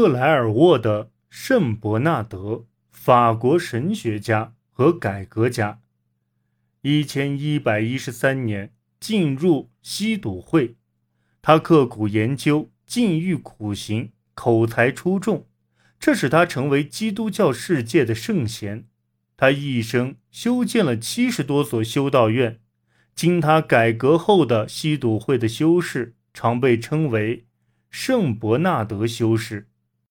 克莱尔沃的圣伯纳德，法国神学家和改革家。一千一百一十三年进入西笃会，他刻苦研究，禁欲苦行，口才出众，这使他成为基督教世界的圣贤。他一生修建了七十多所修道院。经他改革后的西笃会的修士，常被称为圣伯纳德修士。